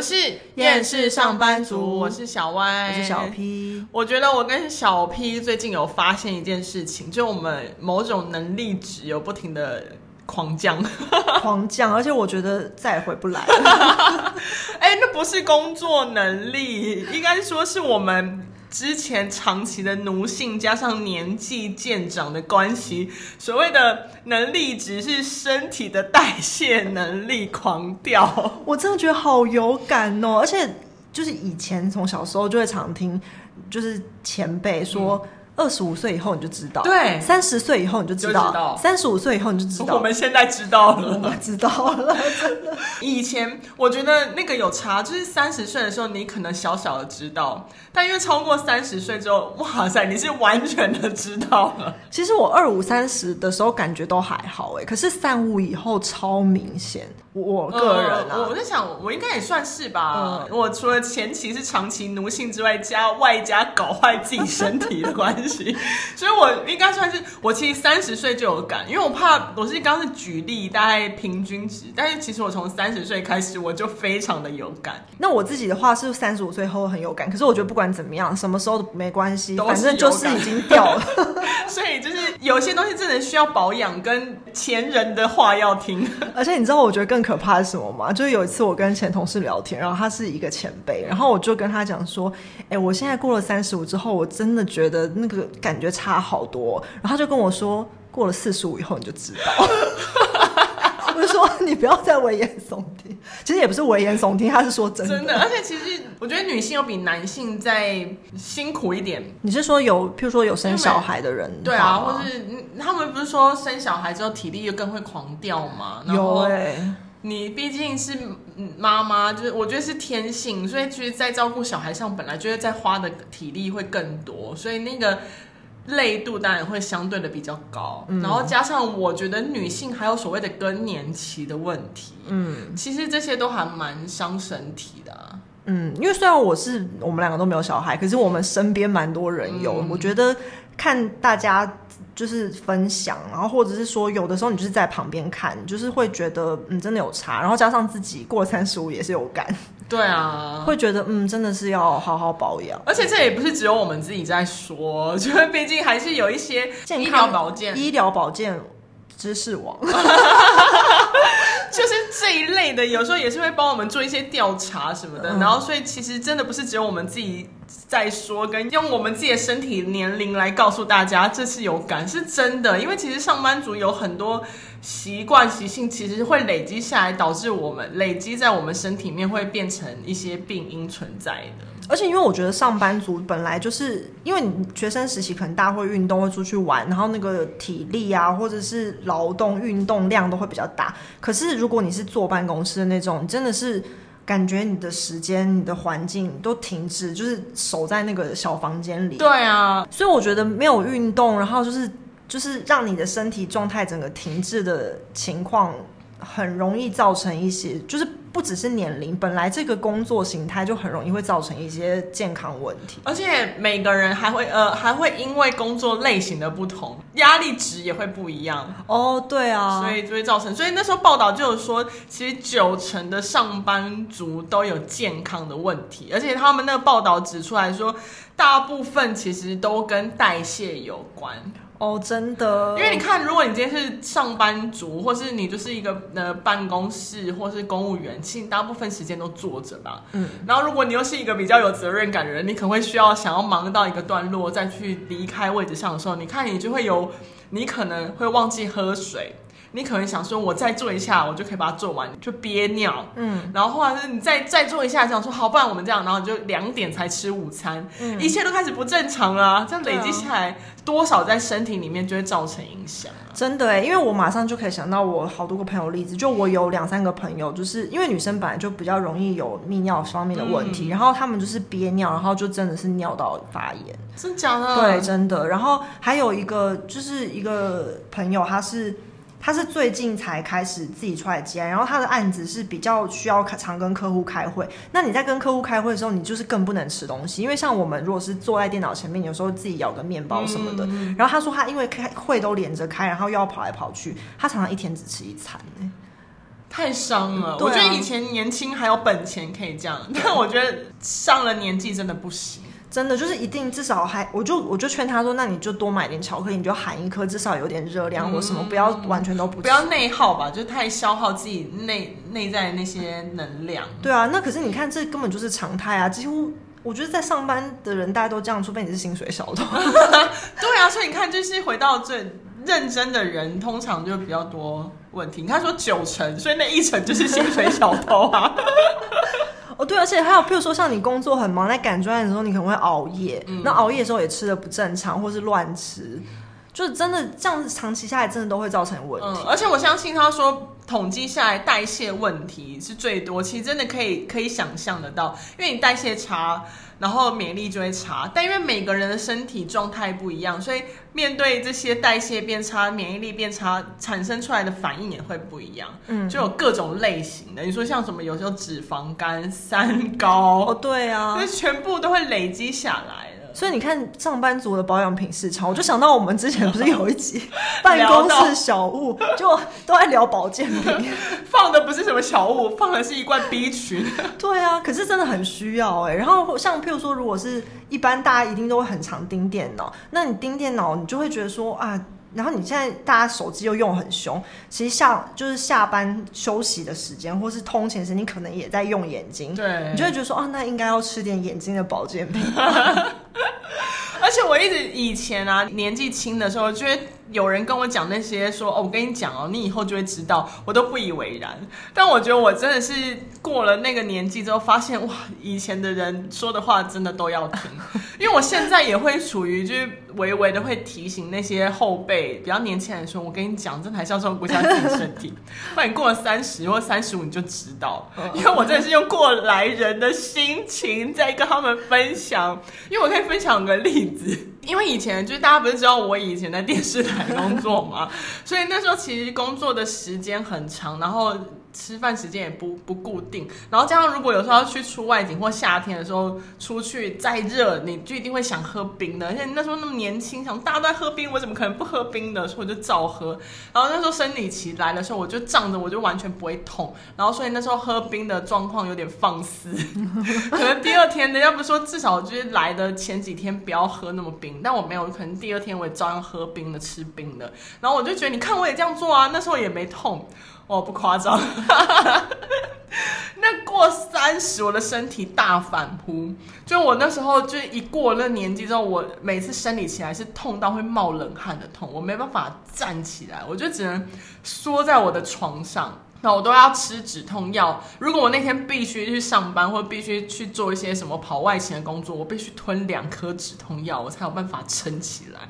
们是厌世上班族，我是小歪，我是小 P。我觉得我跟小 P 最近有发现一件事情，就我们某种能力值有不停的狂降，狂降，而且我觉得再也回不来了。哎、欸，那不是工作能力，应该说是我们。之前长期的奴性加上年纪渐长的关系，所谓的能力值是身体的代谢能力狂掉。我真的觉得好有感哦，而且就是以前从小时候就会常听，就是前辈说。嗯二十五岁以后你就知道，对，三十岁以后你就知道，三十五岁以后你就知道。我们现在知道了，我们知道了，真的。以前我觉得那个有差，就是三十岁的时候你可能小小的知道，但因为超过三十岁之后，哇塞，你是完全的知道了。其实我二五三十的时候感觉都还好哎，可是三五以后超明显。我个人啊，呃、我在想，我应该也算是吧。嗯、我除了前期是长期奴性之外，加外加搞坏自己身体的关系。所以，我应该算是我其实三十岁就有感，因为我怕我是刚刚是举例大概平均值，但是其实我从三十岁开始我就非常的有感。那我自己的话是三十五岁后很有感，可是我觉得不管怎么样，什么时候都没关系，反正就是已经掉了。所以就是有些东西真的需要保养，跟前人的话要听。而且你知道我觉得更可怕的是什么吗？就是有一次我跟前同事聊天，然后他是一个前辈，然后我就跟他讲说：“哎，我现在过了三十五之后，我真的觉得那个。”感觉差好多，然后他就跟我说，过了四十五以后你就知道。我就说你不要再危言耸听，其实也不是危言耸听，他是说真的。真的，而且其实我觉得女性有比男性再辛苦一点。你是说有，譬如说有生小孩的人，对啊，或是他们不是说生小孩之后体力又更会狂掉吗？有哎、欸，你毕竟是妈妈，就是我觉得是天性，所以其实，在照顾小孩上本来就会在花的体力会更多，所以那个。累度当然会相对的比较高，嗯、然后加上我觉得女性还有所谓的更年期的问题，嗯，其实这些都还蛮伤身体的、啊，嗯，因为虽然我是我们两个都没有小孩，可是我们身边蛮多人有，嗯、我觉得看大家就是分享，然后或者是说有的时候你就是在旁边看，就是会觉得嗯真的有差，然后加上自己过三十五也是有感。对啊，会觉得嗯，真的是要好好保养。而且这也不是只有我们自己在说，就是毕竟还是有一些健康保健、医疗保健知识网，就是这一类的，有时候也是会帮我们做一些调查什么的。嗯、然后，所以其实真的不是只有我们自己在说，跟用我们自己的身体年龄来告诉大家，这是有感，是真的。因为其实上班族有很多。习惯习性其实会累积下来，导致我们累积在我们身体里面会变成一些病因存在的。而且，因为我觉得上班族本来就是，因为你学生时期可能大家会运动，会出去玩，然后那个体力啊，或者是劳动运动量都会比较大。可是，如果你是坐办公室的那种，你真的是感觉你的时间、你的环境都停止，就是守在那个小房间里。对啊，所以我觉得没有运动，然后就是。就是让你的身体状态整个停滞的情况，很容易造成一些，就是不只是年龄，本来这个工作形态就很容易会造成一些健康问题，而且每个人还会呃还会因为工作类型的不同，压力值也会不一样。哦，对啊，所以就会造成，所以那时候报道就有说，其实九成的上班族都有健康的问题，而且他们那个报道指出来说，大部分其实都跟代谢有关。哦，真的，因为你看，如果你今天是上班族，或是你就是一个呃办公室或是公务员，其实大部分时间都坐着吧。嗯，然后如果你又是一个比较有责任感的人，你可能会需要想要忙到一个段落再去离开位置上的时候，你看你就会有，你可能会忘记喝水。你可能想说，我再做一下，我就可以把它做完，就憋尿。嗯，然后后来是你再再做一下，想说好，不然我们这样，然后你就两点才吃午餐，嗯，一切都开始不正常了啊。这样累积下来，多少在身体里面就会造成影响啊。真的哎，因为我马上就可以想到我好多个朋友例子，就我有两三个朋友，就是因为女生本来就比较容易有泌尿方面的问题，嗯，然后他们就是憋尿，然后就真的是尿道发炎，真假的？对，真的。然后还有一个就是一个朋友，他是。他是最近才开始自己出来接，然后他的案子是比较需要常跟客户开会。那你在跟客户开会的时候，你就是更不能吃东西，因为像我们如果是坐在电脑前面，有时候自己咬个面包什么的。嗯、然后他说他因为开会都连着开，然后又要跑来跑去，他常常一天只吃一餐。太伤了。啊、我觉得以前年轻还有本钱可以这样，但我觉得上了年纪真的不行。真的就是一定至少还，我就我就劝他说，那你就多买点巧克力，你就含一颗，至少有点热量或什么，嗯、不要完全都不吃。不要内耗吧，就太消耗自己内内在那些能量。对啊，那可是你看，这根本就是常态啊，几乎我觉得在上班的人大家都这样，除非你是薪水小偷。对啊，所以你看，就是回到最认真的人，通常就比较多问题。他说九成，所以那一成就是薪水小偷啊。哦，对，而且还有，譬如说，像你工作很忙，在赶专案的时候，你可能会熬夜，嗯、那熬夜的时候也吃的不正常，或是乱吃，就是真的这样子长期下来，真的都会造成问题。嗯、而且我相信他说，统计下来代谢问题是最多，其实真的可以可以想象得到，因为你代谢差。然后免疫力就会差，但因为每个人的身体状态不一样，所以面对这些代谢变差、免疫力变差，产生出来的反应也会不一样。嗯，就有各种类型的。你说像什么，有时候脂肪肝、三高，哦，对啊，那全部都会累积下来。所以你看，上班族的保养品市场，我就想到我们之前不是有一集 办公室小物，就都在聊保健品，放的不是什么小物，放的是一罐 B 群。对啊，可是真的很需要哎。然后像譬如说，如果是一般大家一定都会很常盯电脑，那你盯电脑，你就会觉得说啊。然后你现在大家手机又用很凶，其实下就是下班休息的时间，或是通勤时，你可能也在用眼睛，对，你就会觉得说，哦，那应该要吃点眼睛的保健品。而且我一直以前啊，年纪轻的时候，觉得有人跟我讲那些说，哦，我跟你讲哦，你以后就会知道，我都不以为然。但我觉得我真的是过了那个年纪之后，发现哇，以前的人说的话真的都要听。因为我现在也会处于就是微微的会提醒那些后辈比较年轻人说，我跟你讲，真的还是要照顾一下自己身体。不然你过了三十或三十五，你就知道。因为我真的是用过来人的心情在跟他们分享。因为我可以分享个例子，因为以前就是大家不是知道我以前在电视台工作嘛，所以那时候其实工作的时间很长，然后。吃饭时间也不不固定，然后加上如果有时候要去出外景或夏天的时候出去再热，你就一定会想喝冰的。而且那时候那么年轻，想大家都在喝冰，我怎么可能不喝冰的？所以我就照喝。然后那时候生理期来的时候，我就胀着，我就完全不会痛。然后所以那时候喝冰的状况有点放肆，可能第二天人家不是说至少就是来的前几天不要喝那么冰，但我没有，可能第二天我也照样喝冰的，吃冰的。然后我就觉得你看我也这样做啊，那时候也没痛。哦，不夸张，那过三十，我的身体大反扑。就我那时候，就一过那年纪之后，我每次生理起来是痛到会冒冷汗的痛，我没办法站起来，我就只能缩在我的床上。那我都要吃止痛药。如果我那天必须去上班，或必须去做一些什么跑外勤的工作，我必须吞两颗止痛药，我才有办法撑起来。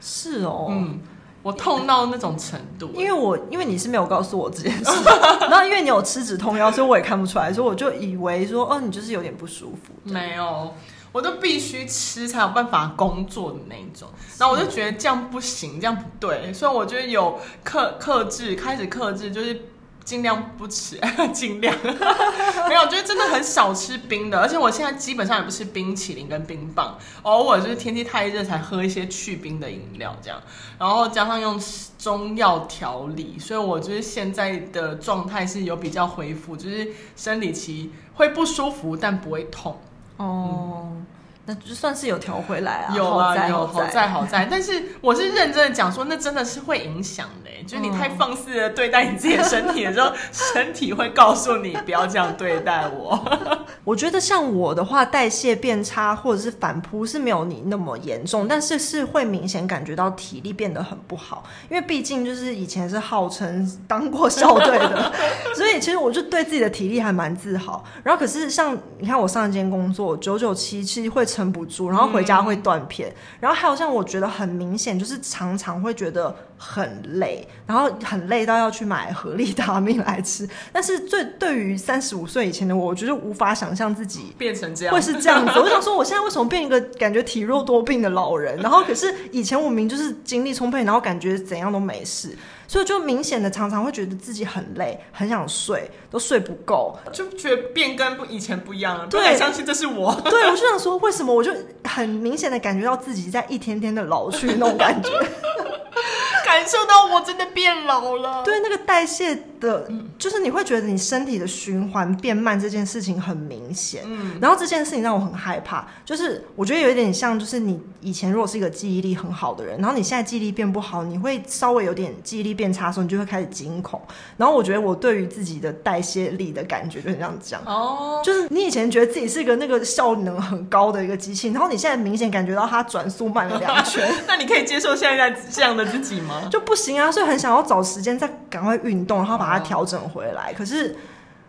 是哦，嗯。我痛到那种程度，因为我因为你是没有告诉我这件事，然后因为你有吃止痛药，所以我也看不出来，所以我就以为说，哦，你就是有点不舒服。没有，我都必须吃才有办法工作的那一种。然后我就觉得这样不行，这样不对，所以我就有克克制，开始克制，就是。尽量不吃，尽量。没有，就是真的很少吃冰的，而且我现在基本上也不吃冰淇淋跟冰棒，偶尔就是天气太热才喝一些去冰的饮料这样，然后加上用中药调理，所以我就是现在的状态是有比较恢复，就是生理期会不舒服，但不会痛。哦。嗯那就算是有调回来啊，有啊，在有好在好在，但是我是认真的讲说，那真的是会影响的，就是你太放肆的对待你自己的身体的时候，身体会告诉你不要这样对待我。我觉得像我的话，代谢变差或者是反扑是没有你那么严重，但是是会明显感觉到体力变得很不好，因为毕竟就是以前是号称当过校队的，所以其实我就对自己的体力还蛮自豪。然后可是像你看我上一间工作九九七，其实会成。撑不住，然后回家会断片，嗯、然后还有像我觉得很明显，就是常常会觉得很累，然后很累到要去买合利他命来吃。但是最对于三十五岁以前的我，我觉得无法想象自己变成这样，会是这样子。我想说，我现在为什么变一个感觉体弱多病的老人？然后可是以前我明明就是精力充沛，然后感觉怎样都没事。所以就明显的常常会觉得自己很累，很想睡，都睡不够，就觉得变跟不以前不一样了。对，相信这是我。对，我就想说，为什么我就很明显的感觉到自己在一天天的老去那种感觉，感受到我真的变老了。对，那个代谢的，就是你会觉得你身体的循环变慢这件事情很明显。嗯，然后这件事情让我很害怕，就是我觉得有一点像，就是你以前如果是一个记忆力很好的人，然后你现在记忆力变不好，你会稍微有点记忆力变差的时候，你就会开始惊恐。然后我觉得我对于自己的代谢力的感觉就是这样讲。哦，就是你以前觉得自己是一个那个效能很高的一个机器，然后你现在明显感觉到它转速慢了两圈。那你可以接受现在这样的自己吗？就不行啊，所以很想要找时间再赶快运动，然后把它调整回来。可是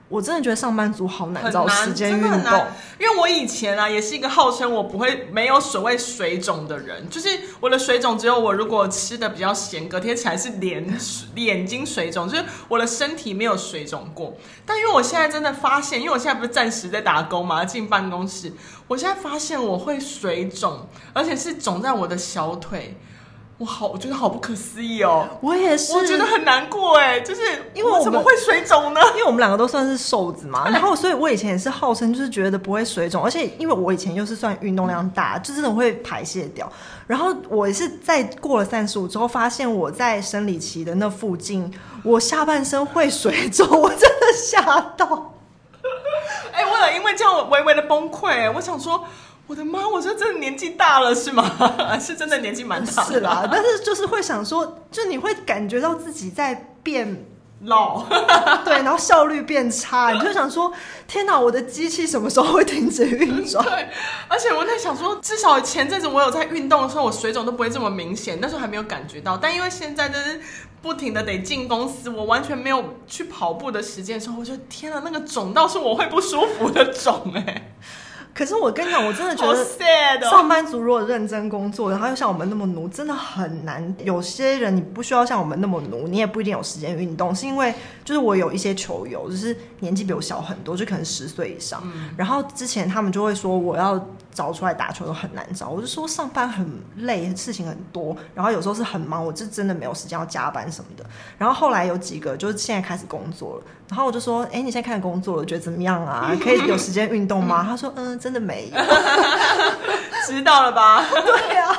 我真的觉得上班族好难找时间运动，因为我以前啊也是一个号称我不会没有所谓水肿的人，就是我的水肿只有我如果吃的比较咸，隔天起来是脸眼睛水肿，就是我的身体没有水肿过。但因为我现在真的发现，因为我现在不是暂时在打工嘛，进办公室，我现在发现我会水肿，而且是肿在我的小腿。我好，我觉得好不可思议哦！我也是，我觉得很难过哎，就是因为我怎么会水肿呢？因为我们两个都算是瘦子嘛，然后所以我以前也是号称就是觉得不会水肿，而且因为我以前又是算运动量大，就真的会排泄掉。然后我也是在过了三十五之后，发现我在生理期的那附近，我下半身会水肿，我真的吓到。哎，我有因为这样我微微的崩溃，我想说。我的妈！我说真的年纪大了是吗？是真的年纪蛮大的。是啦，但是就是会想说，就你会感觉到自己在变老，对，然后效率变差，你就想说，天哪，我的机器什么时候会停止运转？对，而且我在想说，至少前阵子我有在运动的时候，我水肿都不会这么明显，那时候还没有感觉到。但因为现在就是不停的得进公司，我完全没有去跑步的时间的时候，我就天哪，那个肿到是我会不舒服的肿哎、欸。可是我跟你讲，我真的觉得上班族如果认真工作，然后又像我们那么奴，真的很难。有些人你不需要像我们那么奴，你也不一定有时间运动。是因为就是我有一些球友，就是年纪比我小很多，就可能十岁以上。然后之前他们就会说我要找出来打球都很难找，我就说上班很累，事情很多，然后有时候是很忙，我就真的没有时间要加班什么的。然后后来有几个就是现在开始工作了，然后我就说：“哎，你现在开始工作了，觉得怎么样啊？可以有时间运动吗？” 他说：“嗯。”真的没有，知道了吧？对啊，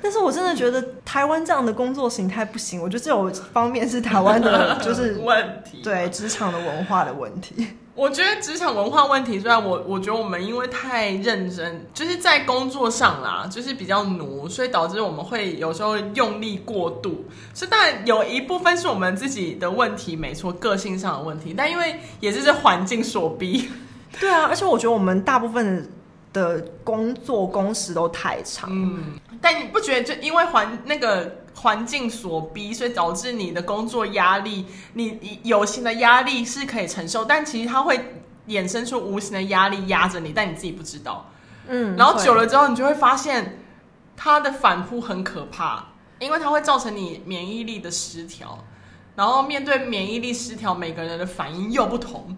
但是我真的觉得台湾这样的工作形态不行。我觉得这种方面是台湾的，就是问题。对职场的文化的问题。我觉得职场文化问题，虽然我我觉得我们因为太认真，就是在工作上啦，就是比较奴，所以导致我们会有时候用力过度。是，但有一部分是我们自己的问题，没错，个性上的问题。但因为也是这环境所逼。对啊，而且我觉得我们大部分的工作工时都太长。嗯，但你不觉得就因为环那个环境所逼，所以导致你的工作压力，你有形的压力是可以承受，但其实它会衍生出无形的压力压着你，但你自己不知道。嗯，然后久了之后，你就会发现它的反扑很可怕，因为它会造成你免疫力的失调，然后面对免疫力失调，每个人的反应又不同。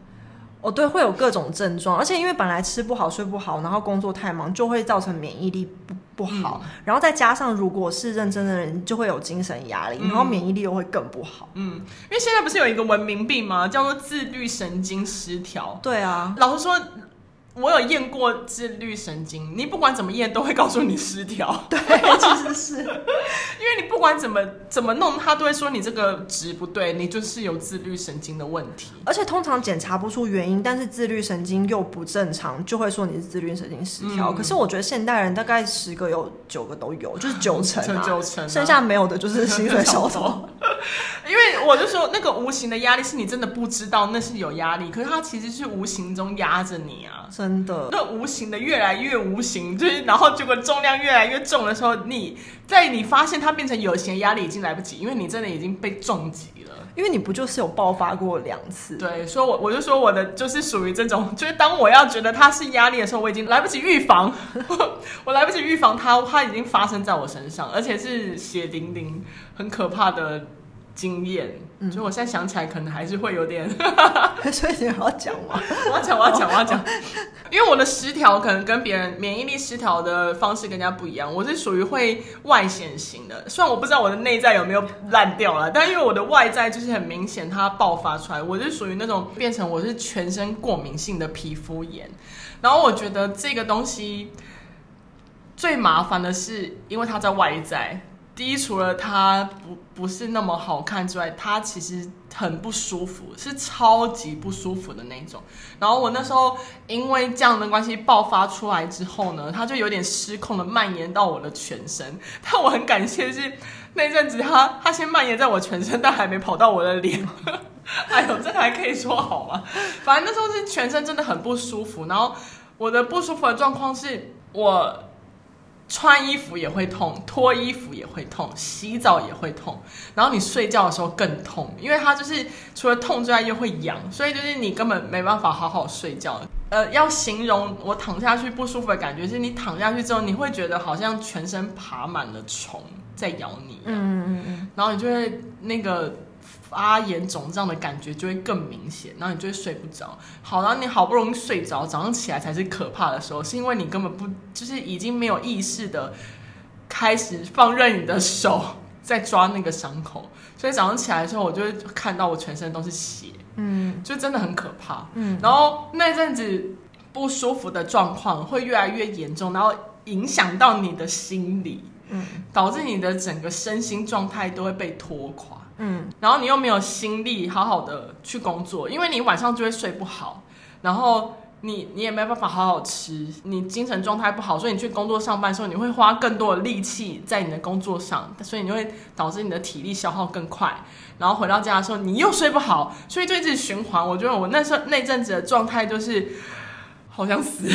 哦，对，会有各种症状，而且因为本来吃不好、睡不好，然后工作太忙，就会造成免疫力不不好，嗯、然后再加上如果是认真的人，就会有精神压力，嗯、然后免疫力又会更不好。嗯，因为现在不是有一个文明病吗？叫做自律神经失调。对啊，老实说。我有验过自律神经，你不管怎么验都会告诉你失调。对，其实是因为你不管怎么怎么弄，他都会说你这个值不对，你就是有自律神经的问题。而且通常检查不出原因，但是自律神经又不正常，就会说你是自律神经失调。嗯、可是我觉得现代人大概十个有九个都有，就是九成啊，九成啊，剩下没有的就是薪水小偷。因为我就说那个无形的压力是你真的不知道那是有压力，可是它其实是无形中压着你啊。真的，那无形的越来越无形，就是然后结果重量越来越重的时候，你在你发现它变成有形的压力已经来不及，因为你真的已经被重击了。因为你不就是有爆发过两次？对，所以我我就说我的就是属于这种，就是当我要觉得它是压力的时候，我已经来不及预防，我来不及预防它，它已经发生在我身上，而且是血淋淋、很可怕的。经验，所以我现在想起来，可能还是会有点。所以你要讲吗？我要讲，我要讲，我要讲。因为我的失调可能跟别人免疫力失调的方式更加不一样。我是属于会外显型的，虽然我不知道我的内在有没有烂掉了，但因为我的外在就是很明显，它爆发出来。我是属于那种变成我是全身过敏性的皮肤炎。然后我觉得这个东西最麻烦的是，因为它在外在。第一，除了它不不是那么好看之外，它其实很不舒服，是超级不舒服的那种。然后我那时候因为这样的关系爆发出来之后呢，它就有点失控的蔓延到我的全身。但我很感谢是那阵子它它先蔓延在我全身，但还没跑到我的脸。哎呦，这还可以说好吗？反正那时候是全身真的很不舒服。然后我的不舒服的状况是我。穿衣服也会痛，脱衣服也会痛，洗澡也会痛，然后你睡觉的时候更痛，因为它就是除了痛之外又会痒，所以就是你根本没办法好好睡觉。呃，要形容我躺下去不舒服的感觉，是你躺下去之后，你会觉得好像全身爬满了虫在咬你，嗯嗯嗯，然后你就会那个。发炎肿胀的感觉就会更明显，然后你就会睡不着。好，然后你好不容易睡着，早上起来才是可怕的时候，是因为你根本不就是已经没有意识的开始放任你的手在抓那个伤口，所以早上起来的时候，我就会看到我全身都是血，嗯，就真的很可怕，嗯。然后那阵子不舒服的状况会越来越严重，然后影响到你的心理，嗯，导致你的整个身心状态都会被拖垮。嗯，然后你又没有心力好好的去工作，因为你晚上就会睡不好，然后你你也没办法好好吃，你精神状态不好，所以你去工作上班的时候，你会花更多的力气在你的工作上，所以你会导致你的体力消耗更快，然后回到家的时候你又睡不好，所以就一直循环。我觉得我那时候那阵子的状态就是好像死，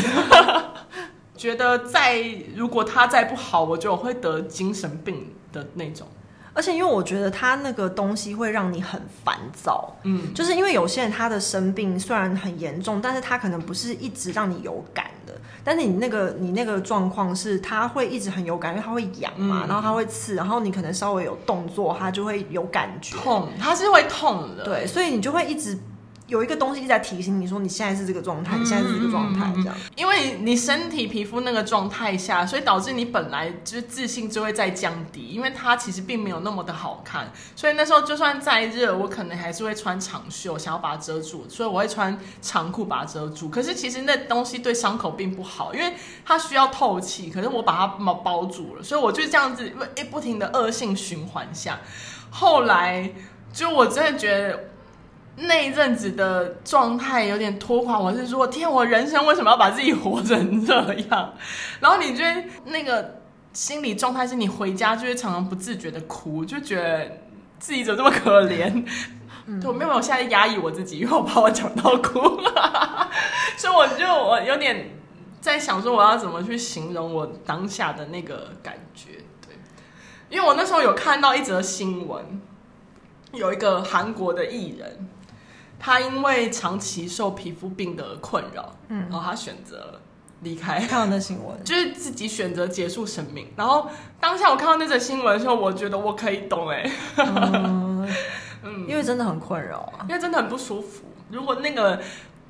觉得再如果他再不好，我就会得精神病的那种。而且，因为我觉得他那个东西会让你很烦躁，嗯，就是因为有些人他的生病虽然很严重，但是他可能不是一直让你有感的。但是你那个你那个状况是，他会一直很有感，因为他会痒嘛，嗯、然后他会刺，然后你可能稍微有动作，他就会有感觉，痛，他是会痛的，对，所以你就会一直。有一个东西一直在提醒你说，你现在是这个状态，你现在是这个状态，这样。因为你身体皮肤那个状态下，所以导致你本来就是自信就会在降低，因为它其实并没有那么的好看。所以那时候就算再热，我可能还是会穿长袖，想要把它遮住，所以我会穿长裤把它遮住。可是其实那东西对伤口并不好，因为它需要透气，可是我把它包包住了，所以我就这样子，因为不停的恶性循环下，后来就我真的觉得。那一阵子的状态有点拖垮，我是说，天，我人生为什么要把自己活成这样？然后你觉得那个心理状态是你回家就会常常不自觉的哭，就觉得自己怎么这么可怜？嗯，我没有，我现在压抑我自己，因为我怕我讲到哭，所以我就我有点在想说，我要怎么去形容我当下的那个感觉？对，因为我那时候有看到一则新闻，有一个韩国的艺人。他因为长期受皮肤病的困扰，嗯，然后他选择离开。看到那新闻，就是自己选择结束生命。然后当下我看到那则新闻的时候，我觉得我可以懂哎，嗯，因为真的很困扰啊，因为真的很不舒服。如果那个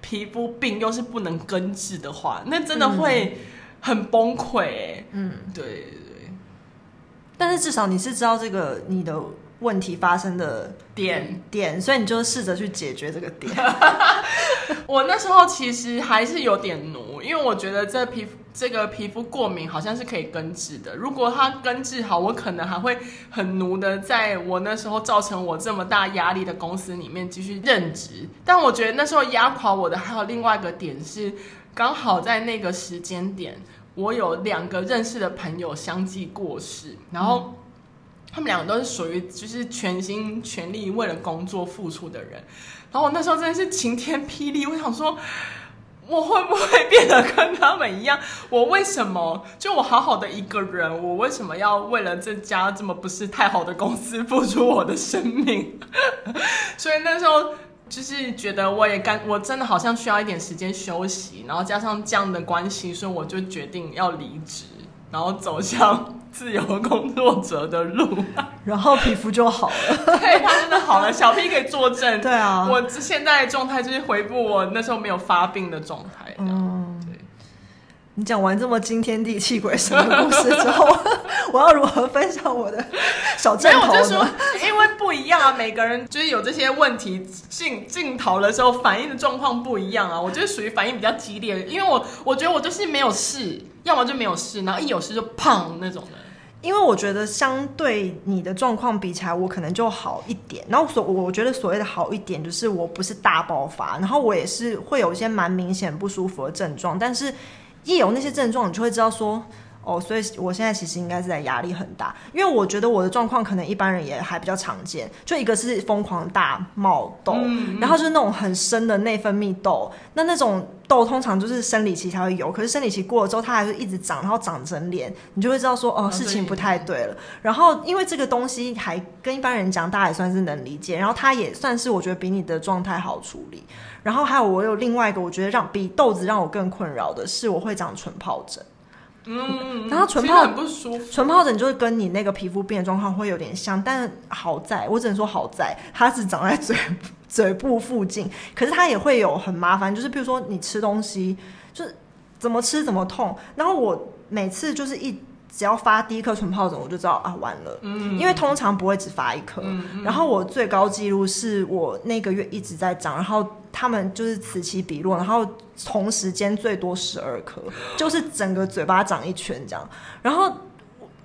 皮肤病又是不能根治的话，那真的会很崩溃哎。嗯，对对对。但是至少你是知道这个你的。问题发生的点点，所以你就试着去解决这个点。我那时候其实还是有点奴，因为我觉得这皮肤这个皮肤过敏好像是可以根治的。如果它根治好，我可能还会很奴的，在我那时候造成我这么大压力的公司里面继续任职。但我觉得那时候压垮我的还有另外一个点是，刚好在那个时间点，我有两个认识的朋友相继过世，然后。他们两个都是属于就是全心全力为了工作付出的人，然后我那时候真的是晴天霹雳，我想说，我会不会变得跟他们一样？我为什么就我好好的一个人，我为什么要为了这家这么不是太好的公司付出我的生命？所以那时候就是觉得我也干，我真的好像需要一点时间休息，然后加上这样的关系，所以我就决定要离职，然后走向。自由工作者的路，然后皮肤就好了。对，他真的好了。小 P 可以作证。对啊，我现在的状态就是回复我那时候没有发病的状态。嗯，对。你讲完这么惊天地泣鬼神的故事之后，我要如何分享我的小镜头呢？我就说，因为不一样啊，每个人就是有这些问题进进头的时候，反应的状况不一样啊。我就是属于反应比较激烈，因为我我觉得我就是没有事，要么就没有事，然后一有事就胖那种的。因为我觉得相对你的状况比起来，我可能就好一点。然后所我觉得所谓的好一点，就是我不是大爆发，然后我也是会有一些蛮明显不舒服的症状，但是一有那些症状，你就会知道说。哦，所以我现在其实应该是在压力很大，因为我觉得我的状况可能一般人也还比较常见，就一个是疯狂大冒痘，然后就是那种很深的内分泌痘，那那种痘通常就是生理期才会有，可是生理期过了之后它还是一直长，然后长整脸，你就会知道说哦，事情不太对了。然后因为这个东西还跟一般人讲，大家也算是能理解，然后它也算是我觉得比你的状态好处理。然后还有我有另外一个我觉得让比痘子让我更困扰的是我会长唇疱疹。嗯，然后唇泡很不舒服，唇疱疹就是跟你那个皮肤病的状况会有点像，但好在我只能说好在它是长在嘴嘴部附近，可是它也会有很麻烦，就是比如说你吃东西就是怎么吃怎么痛，然后我每次就是一。只要发第一颗唇疱疹，我就知道啊，完了。嗯，因为通常不会只发一颗。嗯，然后我最高纪录是我那个月一直在长，然后他们就是此起彼落，然后同时间最多十二颗，就是整个嘴巴长一圈这样，然后。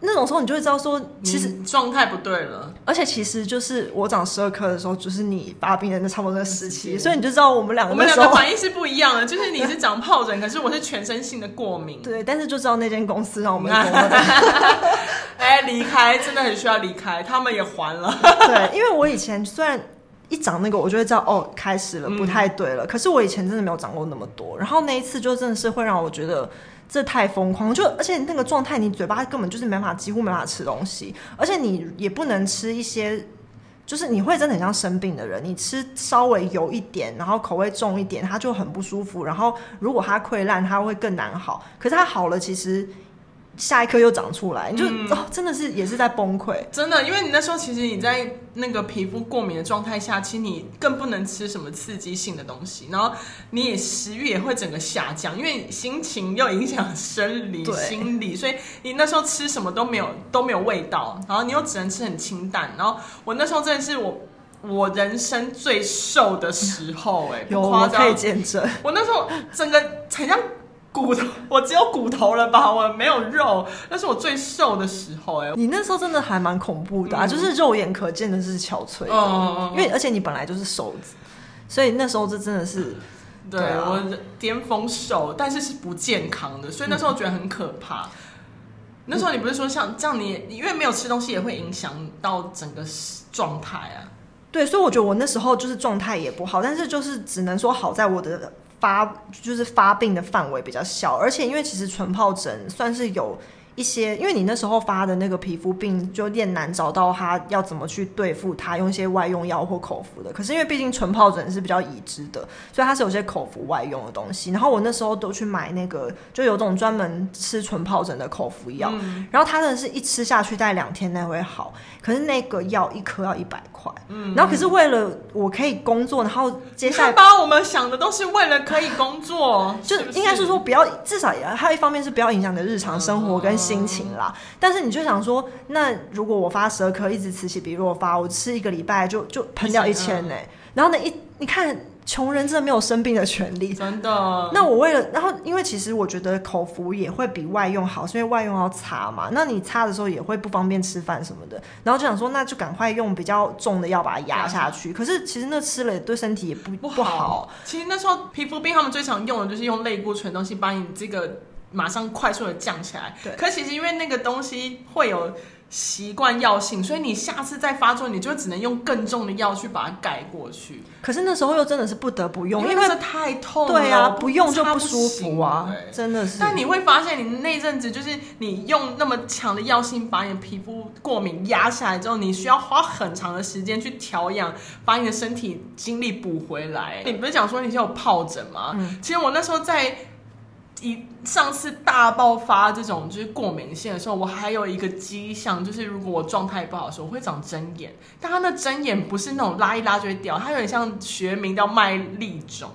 那种时候你就会知道说，其实状态不对了，而且其实就是我长十二颗的时候，就是你发病的那差不多那时期，所以你就知道我们两个我们两个反应是不一样的，就是你是长疱疹，可是我是全身性的过敏。对，但是就知道那间公司让我们 哎离开真的很需要离开，他们也还了。对，因为我以前虽然一长那个，我就会知道哦，开始了，不太对了。可是我以前真的没有长过那么多，然后那一次就真的是会让我觉得。这太疯狂，就而且那个状态，你嘴巴根本就是没法，几乎没法吃东西，而且你也不能吃一些，就是你会真的很像生病的人，你吃稍微油一点，然后口味重一点，它就很不舒服。然后如果它溃烂，它会更难好。可是它好了，其实。下一颗又长出来，就、嗯、哦，真的是也是在崩溃。真的，因为你那时候其实你在那个皮肤过敏的状态下，其实你更不能吃什么刺激性的东西，然后你也食欲也会整个下降，因为心情又影响生理、心理，所以你那时候吃什么都没有都没有味道，然后你又只能吃很清淡。然后我那时候真的是我我人生最瘦的时候、欸，哎，有我可以见证。我那时候整个很像。骨头，我只有骨头了吧？我没有肉，那是我最瘦的时候哎、欸。你那时候真的还蛮恐怖的啊，嗯、就是肉眼可见的是憔悴的，嗯、因为而且你本来就是瘦子，所以那时候这真的是，对，我巅峰瘦，但是是不健康的，所以那时候觉得很可怕。嗯、那时候你不是说像这样你，你因为没有吃东西也会影响到整个状态啊？对，所以我觉得我那时候就是状态也不好，但是就是只能说好在我的。发就是发病的范围比较小，而且因为其实纯疱疹算是有。一些，因为你那时候发的那个皮肤病，就有点难找到他要怎么去对付它，用一些外用药或口服的。可是因为毕竟纯疱疹是比较已知的，所以它是有些口服外用的东西。然后我那时候都去买那个，就有种专门吃纯疱疹的口服药。嗯、然后它真的是一吃下去，大概两天内会好。可是那个药一颗要一百块。嗯。然后可是为了我可以工作，然后接下来把我们想的都是为了可以工作，就应该是说不要，至少也还有一方面是不要影响你的日常生活跟。心情啦，但是你就想说，那如果我发十二颗一直此起彼落发，我吃一个礼拜就就喷掉一千呢？然后呢，一你看，穷人真的没有生病的权利，真的。那我为了，然后因为其实我觉得口服也会比外用好，是因为外用要擦嘛，那你擦的时候也会不方便吃饭什么的。然后就想说，那就赶快用比较重的药把它压下去。可是其实那吃了对身体也不不好。不好其实那时候皮肤病他们最常用的就是用类固醇东西把你这个。马上快速的降起来，对。可其实因为那个东西会有习惯药性，所以你下次再发作，你就只能用更重的药去把它盖过去。可是那时候又真的是不得不用，因为这太痛了。对啊，不用就不舒服啊，真的是。但你会发现，你那阵子就是你用那么强的药性把你的皮肤过敏压下来之后，你需要花很长的时间去调养，把你的身体精力补回来。你不是讲说你是有疱疹吗？嗯。其实我那时候在。一上次大爆发这种就是过敏性的时候，我还有一个迹象，就是如果我状态不好的时候，我会长针眼。但它那针眼不是那种拉一拉就会掉，它有点像学名叫麦粒肿。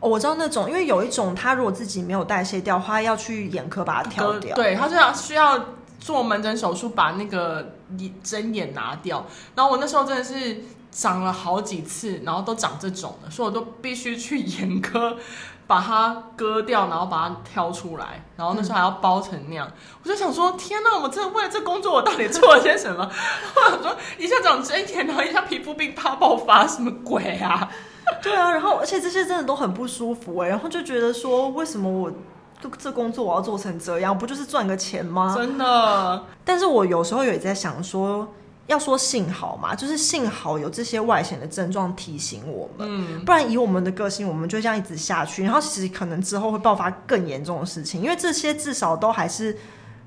哦，我知道那种，因为有一种它如果自己没有代谢掉，它要去眼科把它挑掉。对，它就要需要做门诊手术把那个针眼拿掉。然后我那时候真的是。长了好几次，然后都长这种的，所以我都必须去 眼科把它割掉，然后把它挑出来，然后那时候还要包成那样。嗯、我就想说，天哪，我真的为了这工作，我到底做了些什么？我想说，一下长针眼，然后一下皮肤病怕爆发，什么鬼啊？对啊，然后而且这些真的都很不舒服哎，然后就觉得说，为什么我这工作我要做成这样？不就是赚个钱吗？真的。但是我有时候也在想说。要说幸好嘛，就是幸好有这些外显的症状提醒我们，嗯，不然以我们的个性，我们就这样一直下去，然后其实可能之后会爆发更严重的事情，因为这些至少都还是。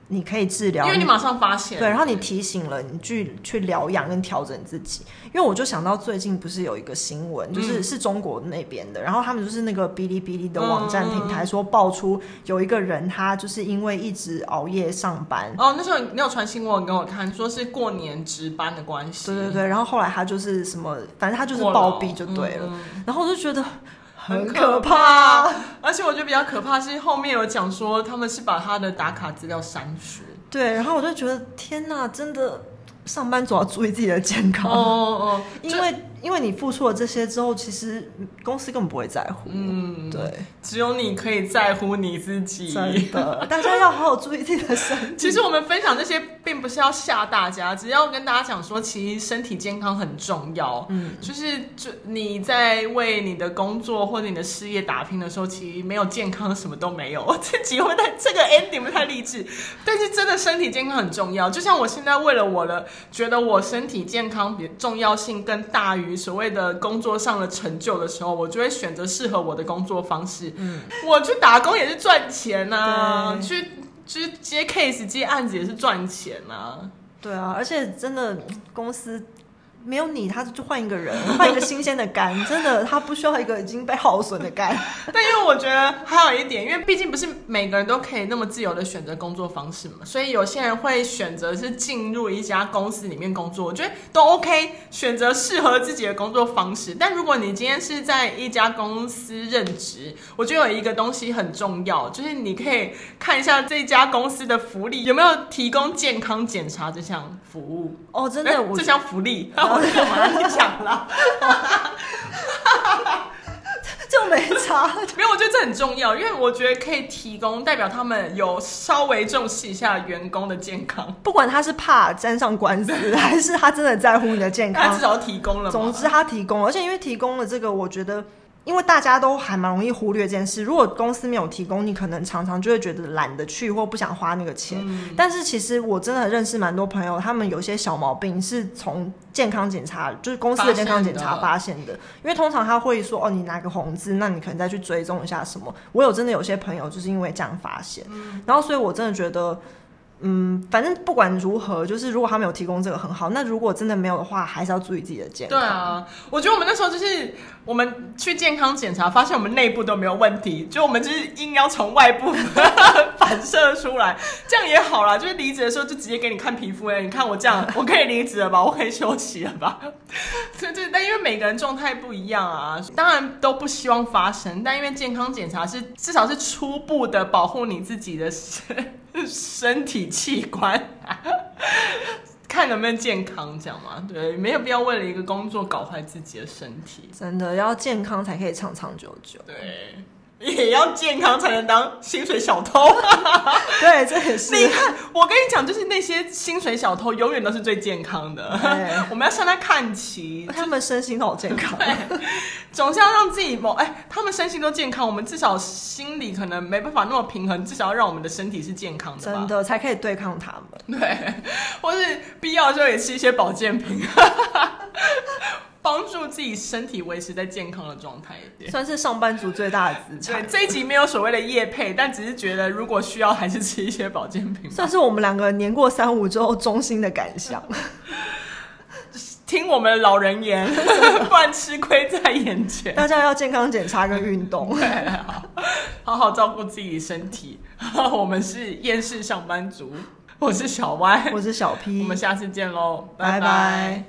你可以治疗，因为你马上发现，对，然后你提醒了你去去疗养跟调整自己。因为我就想到最近不是有一个新闻，就是是中国那边的，然后他们就是那个哔哩哔哩的网站平台说爆出有一个人他就是因为一直熬夜上班。哦，那时候你有传新闻给我看，说是过年值班的关系。对对对，然后后来他就是什么，反正他就是暴毙就对了。然后我就觉得。很可怕，而且我觉得比较可怕是后面有讲说他们是把他的打卡资料删除。对，然后我就觉得天哪，真的上班族要注意自己的健康。哦哦，因为。因为你付出了这些之后，其实公司根本不会在乎。嗯，对，只有你可以在乎你自己。真的，大家要好好注意自己的身体。其实我们分享这些，并不是要吓大家，只要跟大家讲说，其实身体健康很重要。嗯，就是就你在为你的工作或者你的事业打拼的时候，其实没有健康，什么都没有。我 自己会太这个 ending 不太励志，但是真的身体健康很重要。就像我现在为了我的，觉得我身体健康比重要性更大于。所谓的工作上的成就的时候，我就会选择适合我的工作方式。嗯，我去打工也是赚钱啊，去去接 case 接案子也是赚钱啊。对啊，而且真的公司。没有你，他就换一个人，换一个新鲜的肝。真的，他不需要一个已经被耗损的肝。但因为我觉得还有一点，因为毕竟不是每个人都可以那么自由的选择工作方式嘛，所以有些人会选择是进入一家公司里面工作。我觉得都 OK，选择适合自己的工作方式。但如果你今天是在一家公司任职，我觉得有一个东西很重要，就是你可以看一下这家公司的福利有没有提供健康检查这项服务。哦，真的，欸、这项福利。我干嘛你讲了？就没差，没有。我觉得这很重要，因为我觉得可以提供代表他们有稍微重视一下员工的健康，不管他是怕沾上官司，还是他真的在乎你的健康，他至少提供了。总之，他提供了，而且因为提供了这个，我觉得。因为大家都还蛮容易忽略这件事。如果公司没有提供，你可能常常就会觉得懒得去或不想花那个钱。嗯、但是其实我真的很认识蛮多朋友，他们有些小毛病是从健康检查，就是公司的健康检查发现的。现的因为通常他会说：“哦，你拿个红字，那你可能再去追踪一下什么。”我有真的有些朋友就是因为这样发现，嗯、然后所以我真的觉得。嗯，反正不管如何，就是如果他没有提供这个很好。那如果真的没有的话，还是要注意自己的健康。对啊，我觉得我们那时候就是我们去健康检查，发现我们内部都没有问题，就我们就是硬要从外部 反射出来，这样也好啦。就是离职的时候就直接给你看皮肤，哎，你看我这样，我可以离职了吧？我可以休息了吧？对对，但因为每个人状态不一样啊，当然都不希望发生。但因为健康检查是至少是初步的保护你自己的身体器官，看能不能健康，这样嘛？对，没有必要为了一个工作搞坏自己的身体。真的要健康才可以长长久久。对。也要健康才能当薪水小偷，对，这也是。你看，我跟你讲，就是那些薪水小偷永远都是最健康的。我们要向他看齐，他们身心都好健康。对，总是要让自己某哎，他们身心都健康，我们至少心理可能没办法那么平衡，至少要让我们的身体是健康的，真的才可以对抗他们。对，或是必要的时候也吃一些保健品。帮助自己身体维持在健康的状态，算是上班族最大的资产。对，这一集没有所谓的夜配，但只是觉得如果需要，还是吃一些保健品。算是我们两个年过三五之后衷心的感想。听我们的老人言，不然吃亏在眼前。大家要健康检查跟运动，好好照顾自己身体。我们是厌世上班族，我是小歪，我是小 P，我们下次见喽，拜拜。